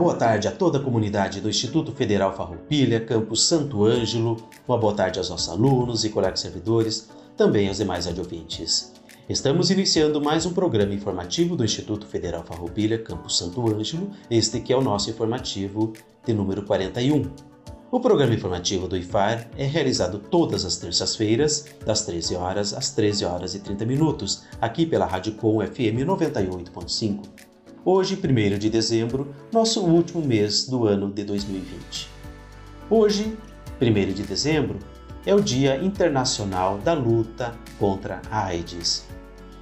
Boa tarde a toda a comunidade do Instituto Federal Farroupilha, Campus Santo Ângelo. Uma boa tarde aos nossos alunos e colegas servidores, também aos demais radiovintes. Estamos iniciando mais um programa informativo do Instituto Federal Farroupilha, Campus Santo Ângelo, este que é o nosso informativo de número 41. O programa informativo do IFAR é realizado todas as terças-feiras, das 13 horas às 13 horas e 30 minutos, aqui pela Rádio Com FM 98.5. Hoje, 1 de dezembro, nosso último mês do ano de 2020. Hoje, 1 de dezembro, é o Dia Internacional da Luta contra a AIDS.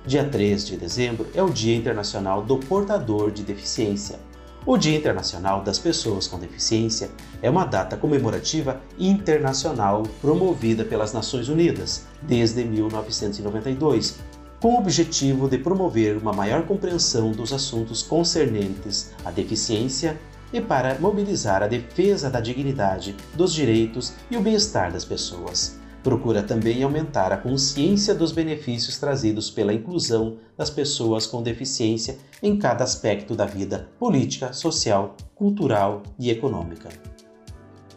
Dia 3 de dezembro é o Dia Internacional do Portador de Deficiência. O Dia Internacional das Pessoas com Deficiência é uma data comemorativa internacional promovida pelas Nações Unidas desde 1992 com o objetivo de promover uma maior compreensão dos assuntos concernentes à deficiência e para mobilizar a defesa da dignidade, dos direitos e o bem-estar das pessoas. Procura também aumentar a consciência dos benefícios trazidos pela inclusão das pessoas com deficiência em cada aspecto da vida política, social, cultural e econômica.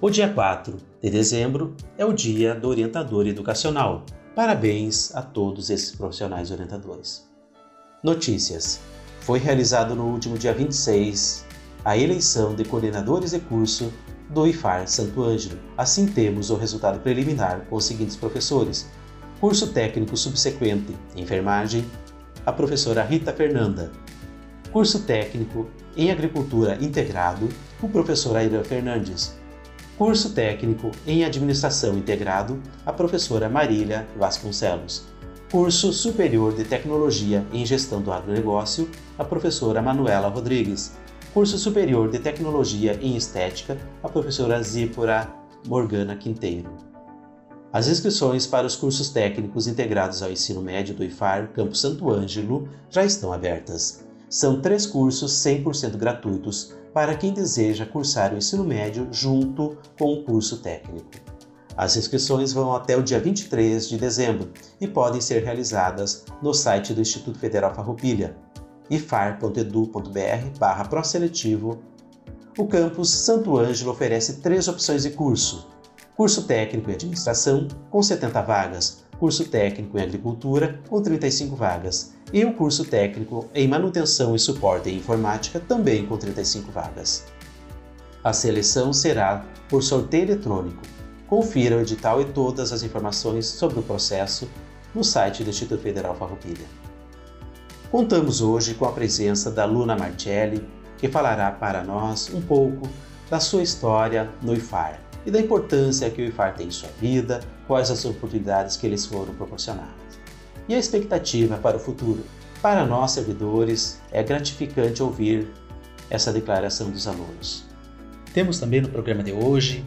O dia 4 de dezembro é o Dia do Orientador Educacional, Parabéns a todos esses profissionais orientadores. Notícias: Foi realizado no último dia 26 a eleição de coordenadores de curso do IFAR Santo Ângelo. Assim temos o resultado preliminar com os seguintes professores: Curso técnico subsequente Enfermagem, a professora Rita Fernanda. Curso técnico em Agricultura Integrado, o professor Aira Fernandes. Curso técnico em Administração Integrado, a professora Marília Vasconcelos. Curso superior de Tecnologia em Gestão do Agronegócio, a professora Manuela Rodrigues. Curso superior de Tecnologia em Estética, a professora Zípora Morgana Quinteiro. As inscrições para os cursos técnicos integrados ao ensino médio do IFAR Campo Santo Ângelo já estão abertas. São três cursos 100% gratuitos para quem deseja cursar o ensino médio junto com o curso técnico. As inscrições vão até o dia 23 de dezembro e podem ser realizadas no site do Instituto Federal Farroupilha, ifar.edu.br barra proseletivo. O campus Santo Ângelo oferece três opções de curso. Curso técnico em administração, com 70 vagas, curso técnico em agricultura, com 35 vagas, e o curso técnico em manutenção e suporte em informática, também com 35 vagas. A seleção será por sorteio eletrônico. Confira o edital e todas as informações sobre o processo no site do Instituto Federal Farroupilha. Contamos hoje com a presença da Luna Marcelli, que falará para nós um pouco da sua história no IFAR e da importância que o IFAR tem em sua vida, quais as oportunidades que eles foram proporcionadas. E a expectativa para o futuro. Para nós, servidores, é gratificante ouvir essa declaração dos alunos. Temos também no programa de hoje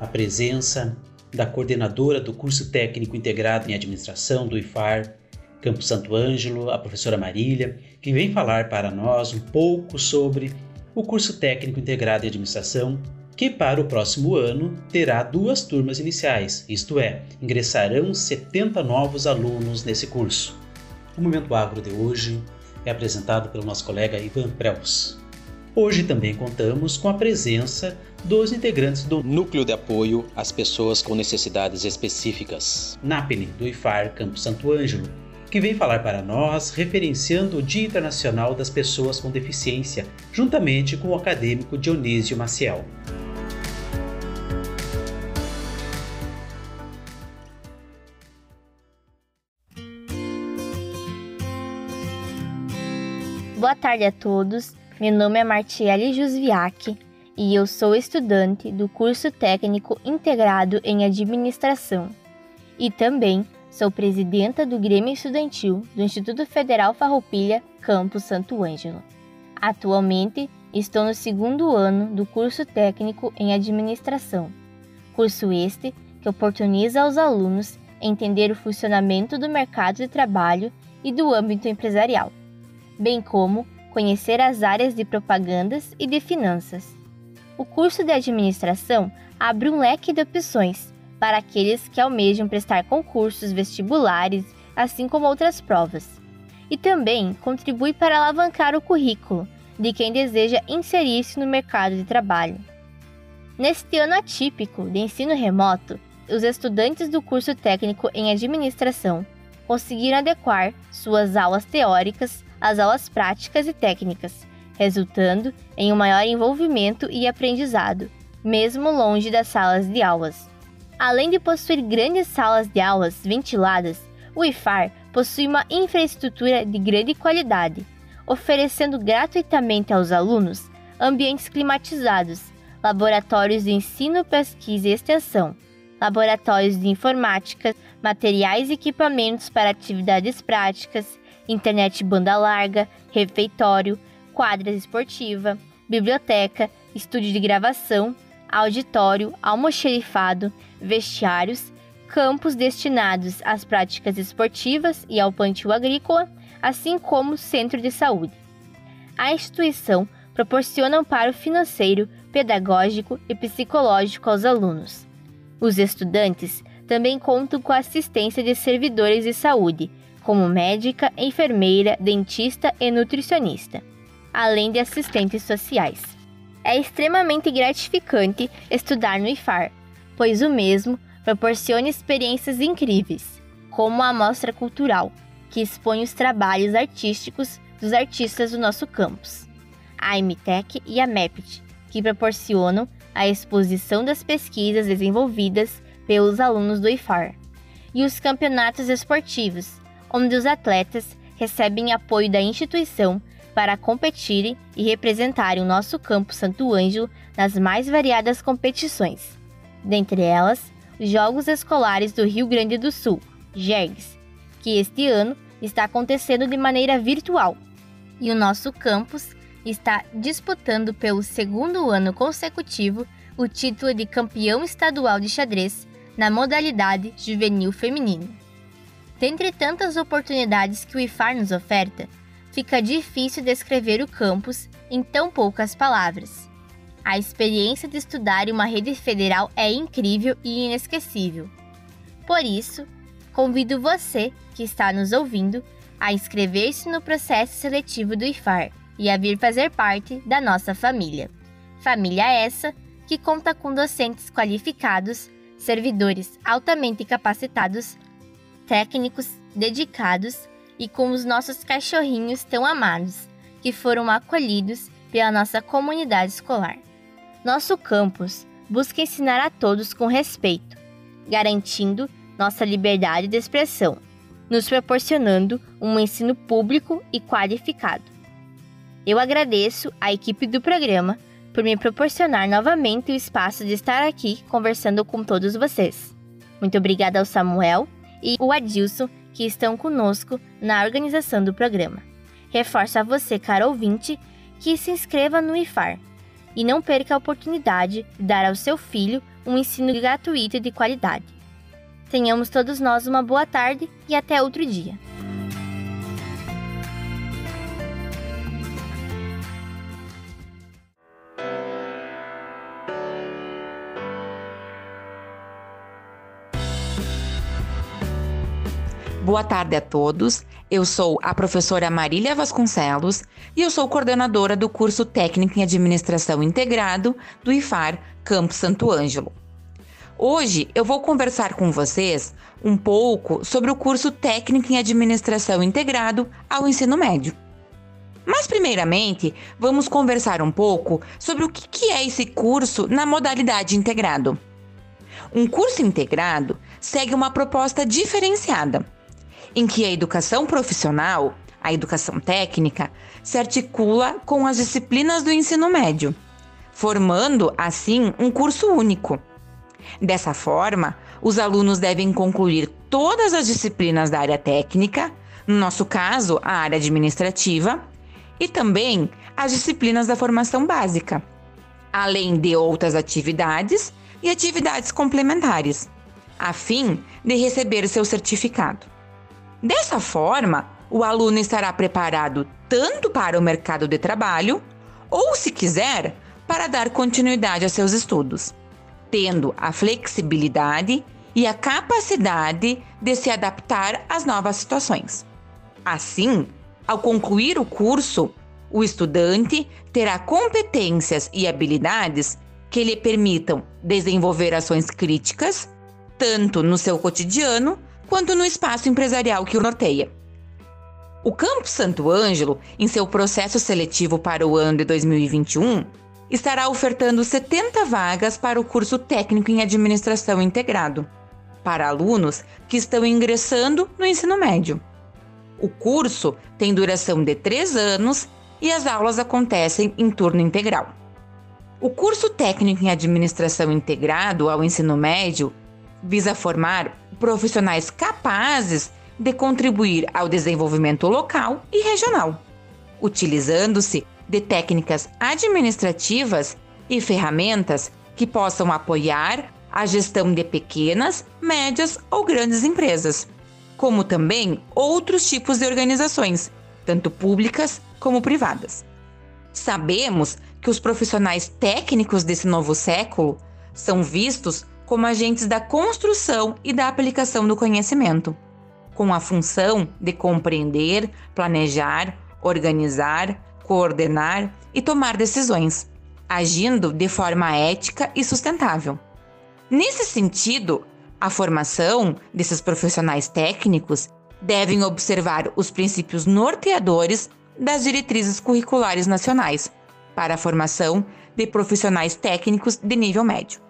a presença da coordenadora do curso técnico integrado em administração do IFAR, Campo Santo Ângelo, a professora Marília, que vem falar para nós um pouco sobre o curso técnico integrado em administração que para o próximo ano terá duas turmas iniciais, isto é, ingressarão 70 novos alunos nesse curso. O Momento Agro de hoje é apresentado pelo nosso colega Ivan Prels. Hoje também contamos com a presença dos integrantes do Núcleo de Apoio às Pessoas com Necessidades Específicas, NAPNE, do IFAR Campo Santo Ângelo, que vem falar para nós referenciando o Dia Internacional das Pessoas com Deficiência, juntamente com o acadêmico Dionísio Maciel. Boa tarde a todos. Meu nome é Martiele Jusviak e eu sou estudante do curso técnico integrado em administração. E também Sou presidenta do Grêmio Estudantil do Instituto Federal Farroupilha, Campus Santo Ângelo. Atualmente, estou no segundo ano do curso técnico em administração. Curso este que oportuniza aos alunos entender o funcionamento do mercado de trabalho e do âmbito empresarial, bem como conhecer as áreas de propagandas e de finanças. O curso de administração abre um leque de opções para aqueles que almejam prestar concursos vestibulares, assim como outras provas. E também contribui para alavancar o currículo de quem deseja inserir-se no mercado de trabalho. Neste ano atípico de ensino remoto, os estudantes do curso técnico em administração conseguiram adequar suas aulas teóricas às aulas práticas e técnicas, resultando em um maior envolvimento e aprendizado, mesmo longe das salas de aulas. Além de possuir grandes salas de aulas ventiladas, o IFAR possui uma infraestrutura de grande qualidade, oferecendo gratuitamente aos alunos ambientes climatizados, laboratórios de ensino, pesquisa e extensão, laboratórios de informática, materiais e equipamentos para atividades práticas, internet banda larga, refeitório, quadra esportiva, biblioteca, estúdio de gravação, auditório, almoxerifado, vestiários, campos destinados às práticas esportivas e ao plantio agrícola, assim como centro de saúde. A instituição proporciona amparo financeiro, pedagógico e psicológico aos alunos. Os estudantes também contam com a assistência de servidores de saúde, como médica, enfermeira, dentista e nutricionista, além de assistentes sociais. É extremamente gratificante estudar no IFAR, pois o mesmo proporciona experiências incríveis, como a Mostra Cultural, que expõe os trabalhos artísticos dos artistas do nosso campus, a MTech e a MEPT, que proporcionam a exposição das pesquisas desenvolvidas pelos alunos do IFAR, e os campeonatos esportivos, onde os atletas recebem apoio da instituição para competirem e representarem o nosso campo Santo Ângelo nas mais variadas competições. Dentre elas, os Jogos Escolares do Rio Grande do Sul, JERGS, que este ano está acontecendo de maneira virtual. E o nosso campus está disputando pelo segundo ano consecutivo o título de campeão estadual de xadrez na modalidade juvenil feminino. Dentre tantas oportunidades que o IFAR nos oferta, fica difícil descrever o campus em tão poucas palavras. A experiência de estudar em uma rede federal é incrível e inesquecível. Por isso, convido você que está nos ouvindo a inscrever-se no processo seletivo do IFAR e a vir fazer parte da nossa família. Família essa que conta com docentes qualificados, servidores altamente capacitados, técnicos dedicados e com os nossos cachorrinhos tão amados, que foram acolhidos pela nossa comunidade escolar. Nosso campus busca ensinar a todos com respeito, garantindo nossa liberdade de expressão, nos proporcionando um ensino público e qualificado. Eu agradeço à equipe do programa por me proporcionar novamente o espaço de estar aqui conversando com todos vocês. Muito obrigada ao Samuel e o Adilson que estão conosco na organização do programa. Reforço a você, caro ouvinte, que se inscreva no IFAR e não perca a oportunidade de dar ao seu filho um ensino gratuito e de qualidade. Tenhamos todos nós uma boa tarde e até outro dia. Boa tarde a todos. Eu sou a professora Marília Vasconcelos e eu sou coordenadora do curso Técnico em Administração Integrado do IFAR Campo Santo Ângelo. Hoje eu vou conversar com vocês um pouco sobre o curso Técnico em Administração Integrado ao Ensino Médio. Mas, primeiramente, vamos conversar um pouco sobre o que é esse curso na modalidade integrado. Um curso integrado segue uma proposta diferenciada em que a educação profissional, a educação técnica, se articula com as disciplinas do ensino médio, formando assim um curso único. Dessa forma, os alunos devem concluir todas as disciplinas da área técnica, no nosso caso, a área administrativa, e também as disciplinas da formação básica, além de outras atividades e atividades complementares, a fim de receber seu certificado. Dessa forma, o aluno estará preparado tanto para o mercado de trabalho, ou, se quiser, para dar continuidade a seus estudos, tendo a flexibilidade e a capacidade de se adaptar às novas situações. Assim, ao concluir o curso, o estudante terá competências e habilidades que lhe permitam desenvolver ações críticas, tanto no seu cotidiano quanto no espaço empresarial que o norteia. O Campo Santo Ângelo, em seu processo seletivo para o ano de 2021, estará ofertando 70 vagas para o curso técnico em administração integrado para alunos que estão ingressando no ensino médio. O curso tem duração de três anos e as aulas acontecem em turno integral. O curso técnico em administração integrado ao ensino médio visa formar profissionais capazes de contribuir ao desenvolvimento local e regional, utilizando-se de técnicas administrativas e ferramentas que possam apoiar a gestão de pequenas, médias ou grandes empresas, como também outros tipos de organizações, tanto públicas como privadas. Sabemos que os profissionais técnicos desse novo século são vistos como agentes da construção e da aplicação do conhecimento, com a função de compreender, planejar, organizar, coordenar e tomar decisões, agindo de forma ética e sustentável. Nesse sentido, a formação desses profissionais técnicos devem observar os princípios norteadores das diretrizes curriculares nacionais para a formação de profissionais técnicos de nível médio.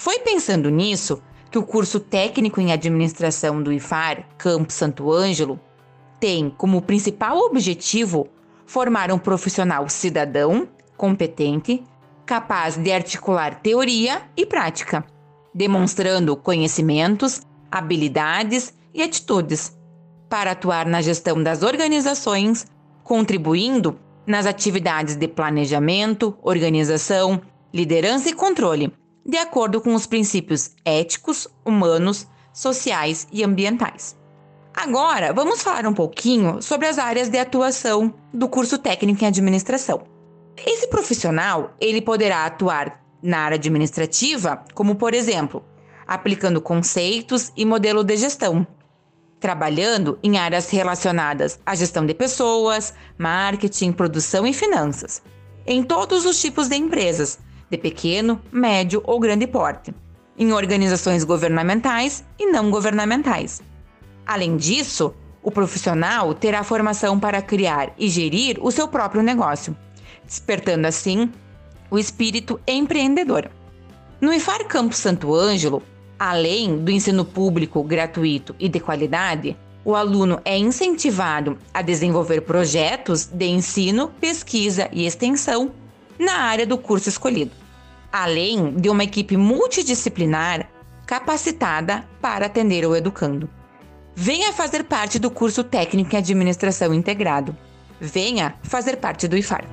Foi pensando nisso que o curso técnico em administração do IFAR, Campo Santo Ângelo, tem como principal objetivo formar um profissional cidadão, competente, capaz de articular teoria e prática demonstrando conhecimentos, habilidades e atitudes para atuar na gestão das organizações, contribuindo nas atividades de planejamento, organização, liderança e controle, de acordo com os princípios éticos, humanos, sociais e ambientais. Agora, vamos falar um pouquinho sobre as áreas de atuação do curso técnico em administração. Esse profissional, ele poderá atuar na área administrativa, como por exemplo, aplicando conceitos e modelo de gestão, trabalhando em áreas relacionadas à gestão de pessoas, marketing, produção e finanças, em todos os tipos de empresas, de pequeno, médio ou grande porte, em organizações governamentais e não governamentais. Além disso, o profissional terá formação para criar e gerir o seu próprio negócio, despertando assim o espírito empreendedor. No IFAR Campo Santo Ângelo, além do ensino público gratuito e de qualidade, o aluno é incentivado a desenvolver projetos de ensino, pesquisa e extensão na área do curso escolhido, além de uma equipe multidisciplinar capacitada para atender o educando. Venha fazer parte do curso técnico em administração integrado. Venha fazer parte do IFAR.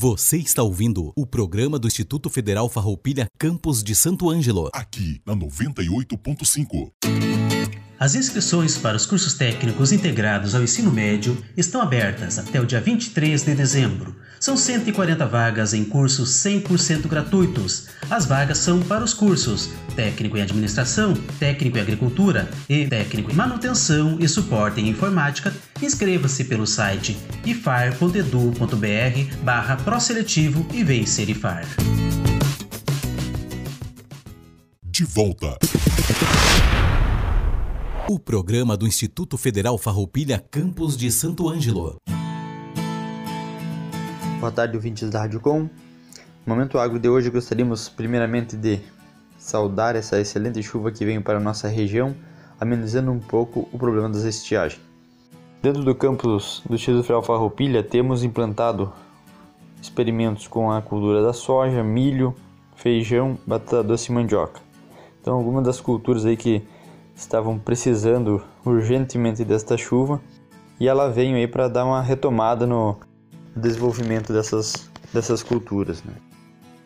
Você está ouvindo o programa do Instituto Federal Farroupilha Campos de Santo Ângelo. Aqui na 98.5. As inscrições para os cursos técnicos integrados ao ensino médio estão abertas até o dia 23 de dezembro. São 140 vagas em cursos 100% gratuitos. As vagas são para os cursos Técnico em Administração, Técnico em Agricultura e Técnico em Manutenção e Suporte em Informática. Inscreva-se pelo site ifar.edu.br barra proseletivo e vem ser IFAR. De volta. O programa do Instituto Federal Farroupilha Campos de Santo Ângelo. Boa tarde, ouvintes da Rádio Com. No Momento Agro de hoje gostaríamos primeiramente de saudar essa excelente chuva que veio para a nossa região, amenizando um pouco o problema das estiagens. Dentro do campus do Instituto Federal Farroupilha temos implantado experimentos com a cultura da soja, milho, feijão, batata doce e mandioca. Então, algumas das culturas aí que estavam precisando urgentemente desta chuva e ela veio aí para dar uma retomada no desenvolvimento dessas, dessas culturas. Né?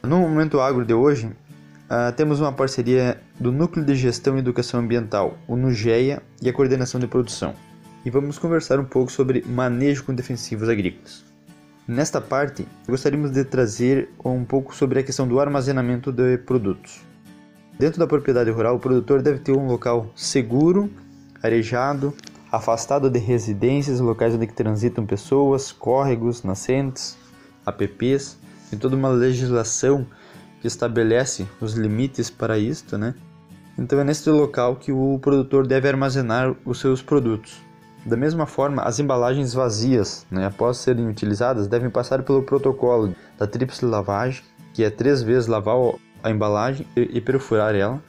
No Momento Agro de hoje, uh, temos uma parceria do Núcleo de Gestão e Educação Ambiental, o NUGEA, e a Coordenação de Produção. E vamos conversar um pouco sobre manejo com defensivos agrícolas. Nesta parte, gostaríamos de trazer um pouco sobre a questão do armazenamento de produtos. Dentro da propriedade rural, o produtor deve ter um local seguro, arejado, afastado de residências, locais onde transitam pessoas, córregos, nascentes, APPs, tem toda uma legislação que estabelece os limites para isto, né? Então é nesse local que o produtor deve armazenar os seus produtos. Da mesma forma, as embalagens vazias, né, após serem utilizadas, devem passar pelo protocolo da tríplice lavagem, que é três vezes lavar a embalagem e perfurar ela,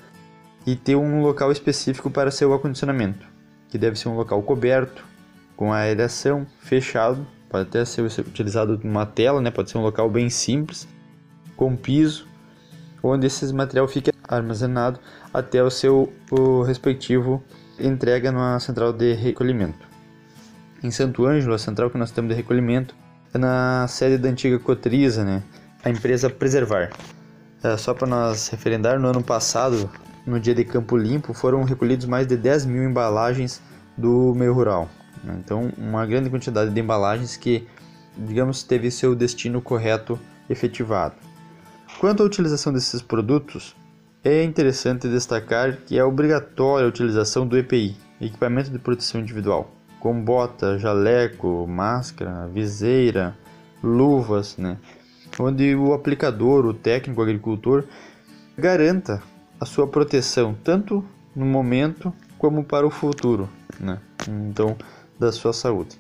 e ter um local específico para seu acondicionamento que deve ser um local coberto, com aereação, fechado, pode até ser utilizado uma tela, né? pode ser um local bem simples, com piso, onde esse material fica armazenado até o seu o respectivo entrega na central de recolhimento. Em Santo Ângelo, a central que nós temos de recolhimento é na sede da antiga Cotriza, né? a empresa Preservar. É, só para nós referendar, no ano passado no dia de Campo Limpo, foram recolhidos mais de 10 mil embalagens do meio rural. Né? Então, uma grande quantidade de embalagens que, digamos, teve seu destino correto efetivado. Quanto à utilização desses produtos, é interessante destacar que é obrigatória a utilização do EPI, Equipamento de Proteção Individual, com bota, jaleco, máscara, viseira, luvas, né? Onde o aplicador, o técnico o agricultor, garanta a sua proteção tanto no momento como para o futuro, né? Então, da sua saúde.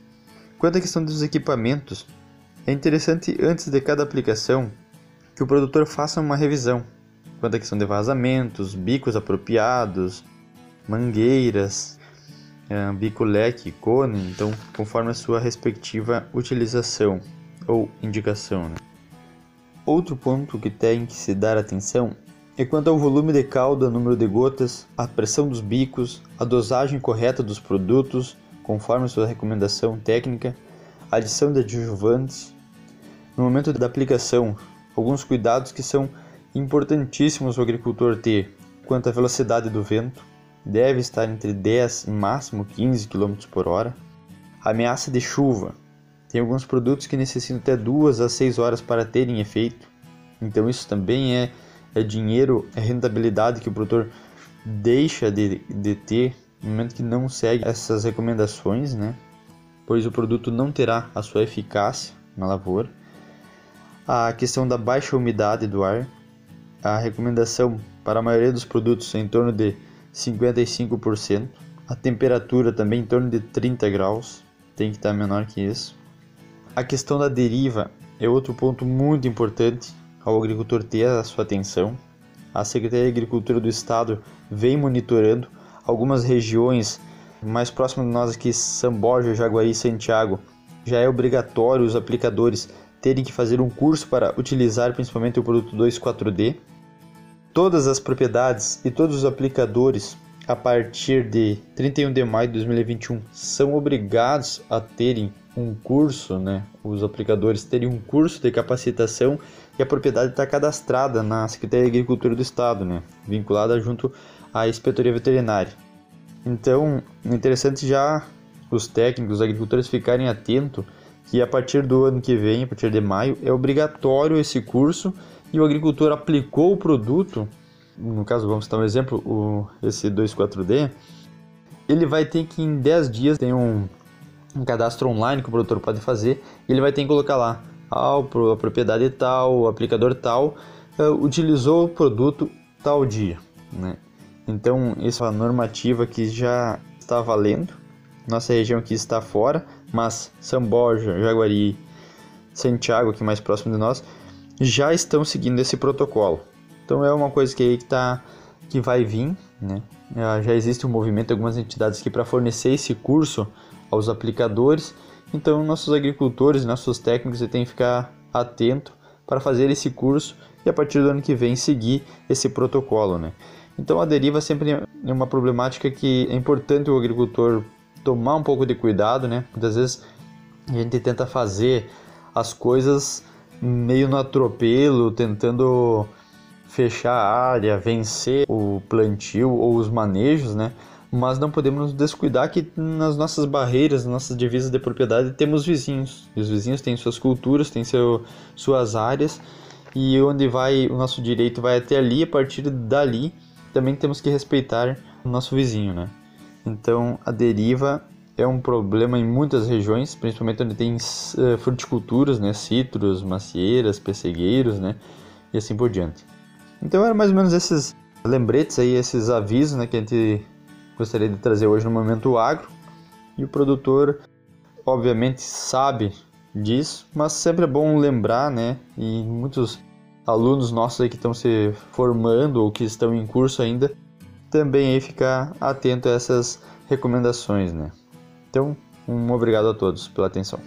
Quanto à questão dos equipamentos, é interessante antes de cada aplicação que o produtor faça uma revisão quanto à questão de vazamentos, bicos apropriados, mangueiras, é, bico leque, cone, então conforme a sua respectiva utilização ou indicação. Né? Outro ponto que tem que se dar atenção é quanto ao volume de calda, número de gotas, a pressão dos bicos, a dosagem correta dos produtos, conforme sua recomendação técnica, adição de adjuvantes. No momento da aplicação, alguns cuidados que são importantíssimos o agricultor ter quanto à velocidade do vento, deve estar entre 10 e máximo 15 km por hora. Ameaça de chuva. Tem alguns produtos que necessitam até 2 a 6 horas para terem efeito, então isso também é é dinheiro, é rentabilidade que o produtor deixa de, de ter no momento que não segue essas recomendações, né? Pois o produto não terá a sua eficácia na lavoura. A questão da baixa umidade do ar, a recomendação para a maioria dos produtos é em torno de 55%. A temperatura também em torno de 30 graus, tem que estar menor que isso. A questão da deriva é outro ponto muito importante ao agricultor ter a sua atenção. A Secretaria de Agricultura do Estado vem monitorando algumas regiões mais próximas de nós aqui, São Borja, Jaguari e Santiago. Já é obrigatório os aplicadores terem que fazer um curso para utilizar principalmente o produto 2,4-D. Todas as propriedades e todos os aplicadores a partir de 31 de maio de 2021 são obrigados a terem um curso, né? Os aplicadores terem um curso de capacitação e a propriedade está cadastrada na Secretaria de Agricultura do Estado, né? vinculada junto à Inspetoria Veterinária. Então, é interessante já os técnicos, os agricultores ficarem atentos que a partir do ano que vem, a partir de maio, é obrigatório esse curso e o agricultor aplicou o produto, no caso vamos citar um exemplo, o, esse 24D, ele vai ter que em 10 dias tem um, um cadastro online que o produtor pode fazer e ele vai ter que colocar lá tal, a propriedade tal, o aplicador tal, uh, utilizou o produto tal dia. Né? Então, isso é normativa que já está valendo. Nossa região aqui está fora, mas São Borja, Jaguari, Santiago, aqui mais próximo de nós, já estão seguindo esse protocolo. Então, é uma coisa que, aí que, tá, que vai vir. Né? Já existe um movimento, algumas entidades aqui para fornecer esse curso aos aplicadores então, nossos agricultores, nossos técnicos têm que ficar atento para fazer esse curso e a partir do ano que vem seguir esse protocolo, né? Então a deriva sempre é uma problemática que é importante o agricultor tomar um pouco de cuidado, né? Muitas vezes a gente tenta fazer as coisas meio no atropelo, tentando fechar a área, vencer o plantio ou os manejos, né? Mas não podemos nos descuidar que nas nossas barreiras, nas nossas divisas de propriedade, temos vizinhos. E os vizinhos têm suas culturas, têm seu, suas áreas, e onde vai o nosso direito vai até ali, a partir dali também temos que respeitar o nosso vizinho, né? Então a deriva é um problema em muitas regiões, principalmente onde tem uh, fruticulturas, né, citros, macieiras, pessegueiros, né, e assim por diante. Então era mais ou menos esses lembretes aí, esses avisos, né, que a gente gostaria de trazer hoje no momento agro. E o produtor, obviamente, sabe disso, mas sempre é bom lembrar, né, e muitos alunos nossos aí que estão se formando ou que estão em curso ainda, também aí ficar atento a essas recomendações, né. Então, um obrigado a todos pela atenção.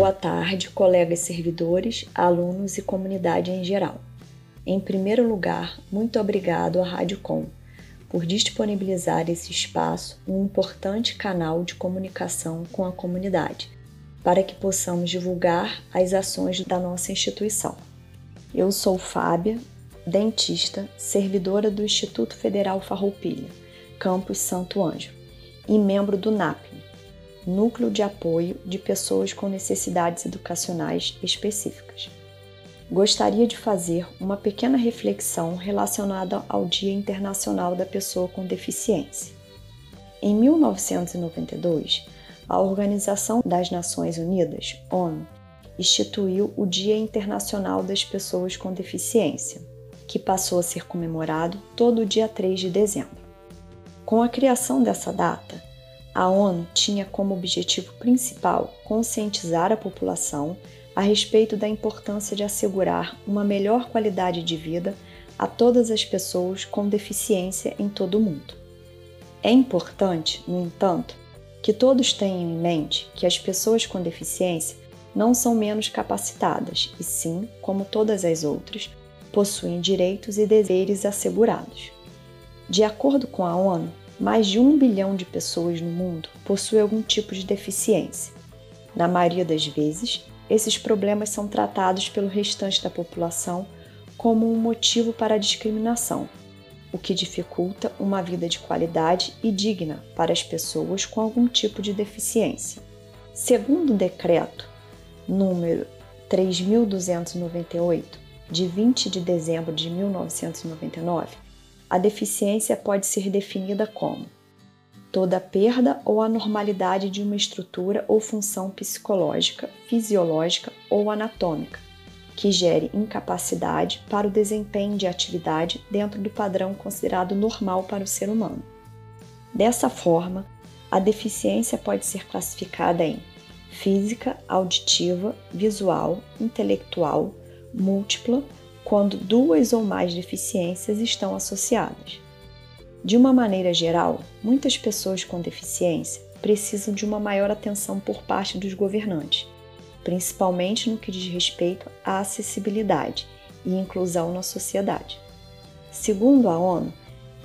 Boa tarde, colegas servidores, alunos e comunidade em geral. Em primeiro lugar, muito obrigado à Rádio Com por disponibilizar esse espaço, um importante canal de comunicação com a comunidade, para que possamos divulgar as ações da nossa instituição. Eu sou Fábia, dentista, servidora do Instituto Federal Farroupilha, campus Santo Anjo, e membro do NAPNE, Núcleo de Apoio de Pessoas com Necessidades Educacionais Específicas. Gostaria de fazer uma pequena reflexão relacionada ao Dia Internacional da Pessoa com Deficiência. Em 1992, a Organização das Nações Unidas, ONU, instituiu o Dia Internacional das Pessoas com Deficiência, que passou a ser comemorado todo dia 3 de dezembro. Com a criação dessa data, a ONU tinha como objetivo principal conscientizar a população a respeito da importância de assegurar uma melhor qualidade de vida a todas as pessoas com deficiência em todo o mundo. É importante, no entanto, que todos tenham em mente que as pessoas com deficiência não são menos capacitadas, e sim, como todas as outras, possuem direitos e deveres assegurados. De acordo com a ONU, mais de um bilhão de pessoas no mundo possuem algum tipo de deficiência. Na maioria das vezes, esses problemas são tratados pelo restante da população como um motivo para a discriminação, o que dificulta uma vida de qualidade e digna para as pessoas com algum tipo de deficiência. Segundo o decreto número 3298, de 20 de dezembro de 1999, a deficiência pode ser definida como toda perda ou anormalidade de uma estrutura ou função psicológica, fisiológica ou anatômica, que gere incapacidade para o desempenho de atividade dentro do padrão considerado normal para o ser humano. Dessa forma, a deficiência pode ser classificada em física, auditiva, visual, intelectual, múltipla, quando duas ou mais deficiências estão associadas. De uma maneira geral, muitas pessoas com deficiência precisam de uma maior atenção por parte dos governantes, principalmente no que diz respeito à acessibilidade e inclusão na sociedade. Segundo a ONU,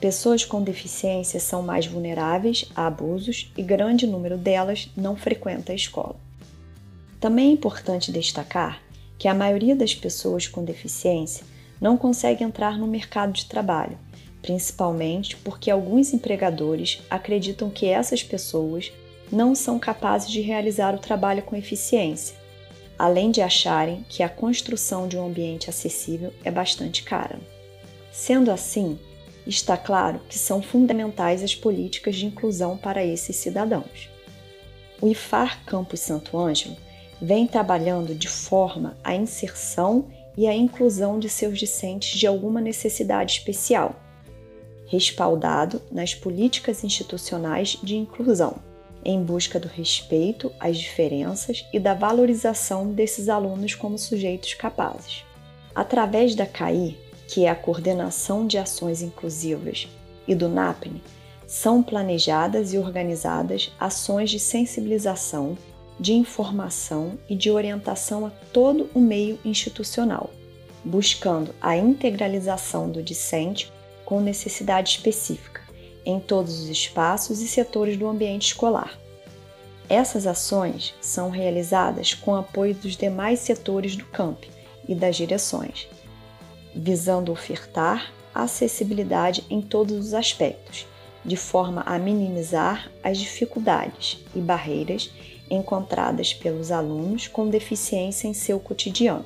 pessoas com deficiência são mais vulneráveis a abusos e grande número delas não frequenta a escola. Também é importante destacar que a maioria das pessoas com deficiência não consegue entrar no mercado de trabalho, principalmente porque alguns empregadores acreditam que essas pessoas não são capazes de realizar o trabalho com eficiência, além de acharem que a construção de um ambiente acessível é bastante cara. Sendo assim, está claro que são fundamentais as políticas de inclusão para esses cidadãos. O IFAR Campus Santo Ângelo vem trabalhando de forma a inserção e a inclusão de seus discentes de alguma necessidade especial, respaldado nas políticas institucionais de inclusão, em busca do respeito às diferenças e da valorização desses alunos como sujeitos capazes. Através da CAI, que é a Coordenação de Ações Inclusivas, e do NAPNE, São planejadas e organizadas ações de sensibilização, de informação e de orientação a todo o meio institucional, buscando a integralização do discente com necessidade específica em todos os espaços e setores do ambiente escolar. Essas ações são realizadas com apoio dos demais setores do camp e das direções, visando ofertar acessibilidade em todos os aspectos, de forma a minimizar as dificuldades e barreiras encontradas pelos alunos com deficiência em seu cotidiano.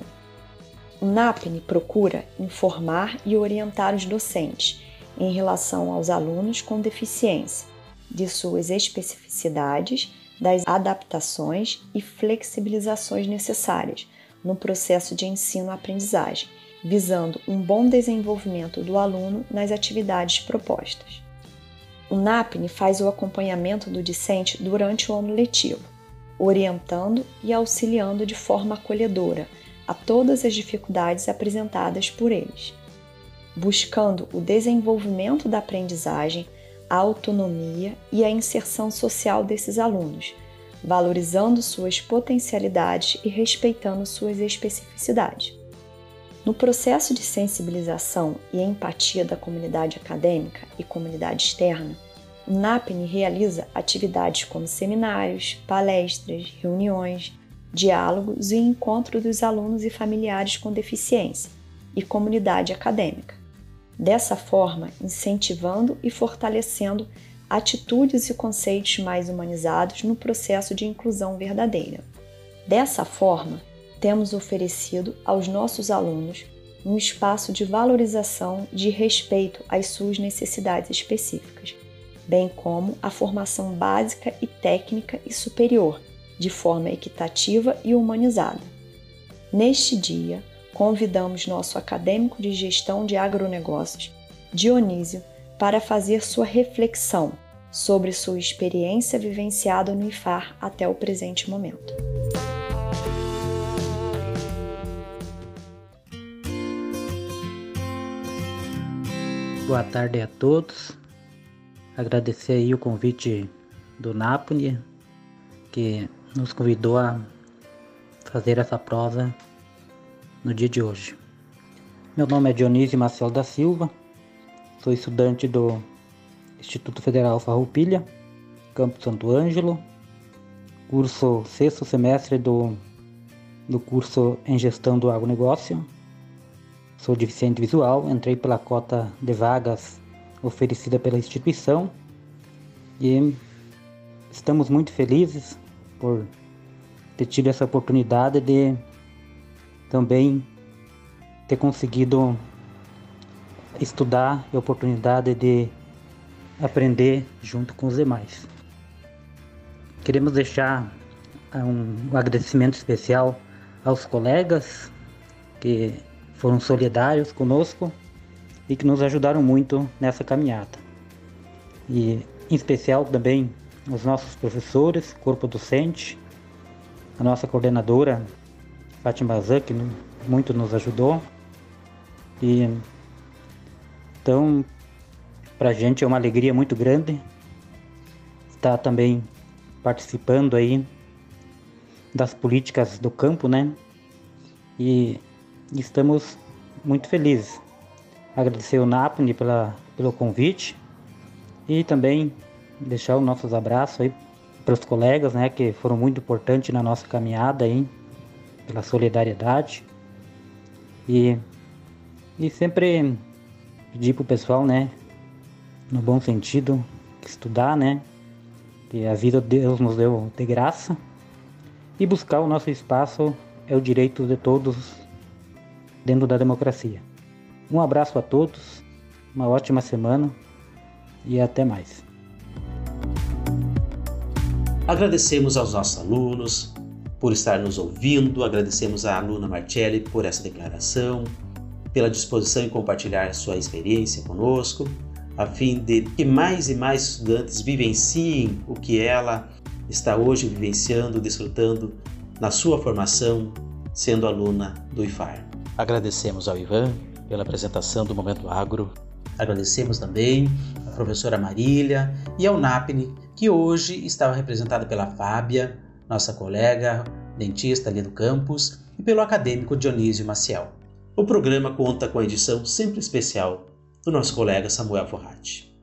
O NAPNE procura informar e orientar os docentes em relação aos alunos com deficiência, de suas especificidades, das adaptações e flexibilizações necessárias no processo de ensino-aprendizagem, visando um bom desenvolvimento do aluno nas atividades propostas. O NAPNE faz o acompanhamento do discente durante o ano letivo, orientando e auxiliando de forma acolhedora a todas as dificuldades apresentadas por eles, buscando o desenvolvimento da aprendizagem, a autonomia e a inserção social desses alunos, valorizando suas potencialidades e respeitando suas especificidades. No processo de sensibilização e empatia da comunidade acadêmica e comunidade externa, o NAPNE realiza atividades como seminários, palestras, reuniões, diálogos e encontro dos alunos e familiares com deficiência e comunidade acadêmica. Dessa forma, incentivando e fortalecendo atitudes e conceitos mais humanizados no processo de inclusão verdadeira. Dessa forma, temos oferecido aos nossos alunos um espaço de valorização de respeito às suas necessidades específicas, bem como a formação básica e técnica e superior de forma equitativa e humanizada. Neste dia, convidamos nosso acadêmico de gestão de agronegócios, Dionísio, para fazer sua reflexão sobre sua experiência vivenciada no IFAR até o presente momento. Boa tarde a todos. Agradecer aí o convite do Napoli, que nos convidou a fazer essa prosa no dia de hoje. Meu nome é Dionísio Marcelo da Silva, sou estudante do Instituto Federal Farroupilha, Campo Santo Ângelo, curso sexto semestre do, do curso em Gestão do Agronegócio. Sou deficiente visual, entrei pela cota de vagas oferecida pela instituição e estamos muito felizes por ter tido essa oportunidade de também ter conseguido estudar e a oportunidade de aprender junto com os demais. Queremos deixar um agradecimento especial aos colegas que foram solidários conosco e que nos ajudaram muito nessa caminhada. E em especial também os nossos professores, corpo docente, a nossa coordenadora, Fátima Zan, que muito nos ajudou. E então, para a gente é uma alegria muito grande estar também participando aí das políticas do campo, né? E estamos muito felizes. Agradecer o NAPNE pela, pelo convite e também deixar os nossos abraços aí para os colegas, né, que foram muito importantes na nossa caminhada aí, pela solidariedade. E, e sempre pedir pro pessoal, né, no bom sentido, estudar, né, que a vida Deus nos deu de graça e buscar o nosso espaço é o direito de todos dentro da democracia. Um abraço a todos, uma ótima semana e até mais. Agradecemos aos nossos alunos por estar nos ouvindo, agradecemos à aluna Marcelli por essa declaração, pela disposição em compartilhar sua experiência conosco, a fim de que mais e mais estudantes vivenciem o que ela está hoje vivenciando, desfrutando na sua formação, sendo aluna do IFAR. Agradecemos ao Ivan pela apresentação do Momento Agro Agradecemos também a professora Marília e ao NAPNE, que hoje estava representada pela Fábia, nossa colega dentista ali do campus, e pelo acadêmico Dionísio Maciel. O programa conta com a edição sempre especial do nosso colega Samuel Forratti.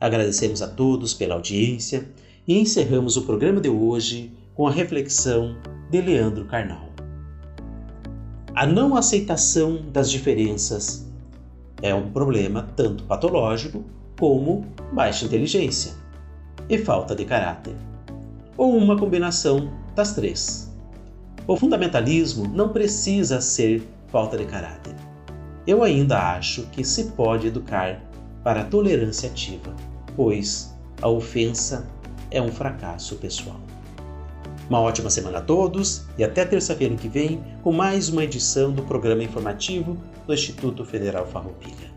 Agradecemos a todos pela audiência e encerramos o programa de hoje com a reflexão de Leandro Carnal. A não aceitação das diferenças é um problema tanto patológico como baixa inteligência e falta de caráter, ou uma combinação das três. O fundamentalismo não precisa ser falta de caráter. Eu ainda acho que se pode educar para a tolerância ativa, pois a ofensa é um fracasso pessoal. Uma ótima semana a todos e até terça-feira que vem com mais uma edição do programa informativo do Instituto Federal Farroupilha.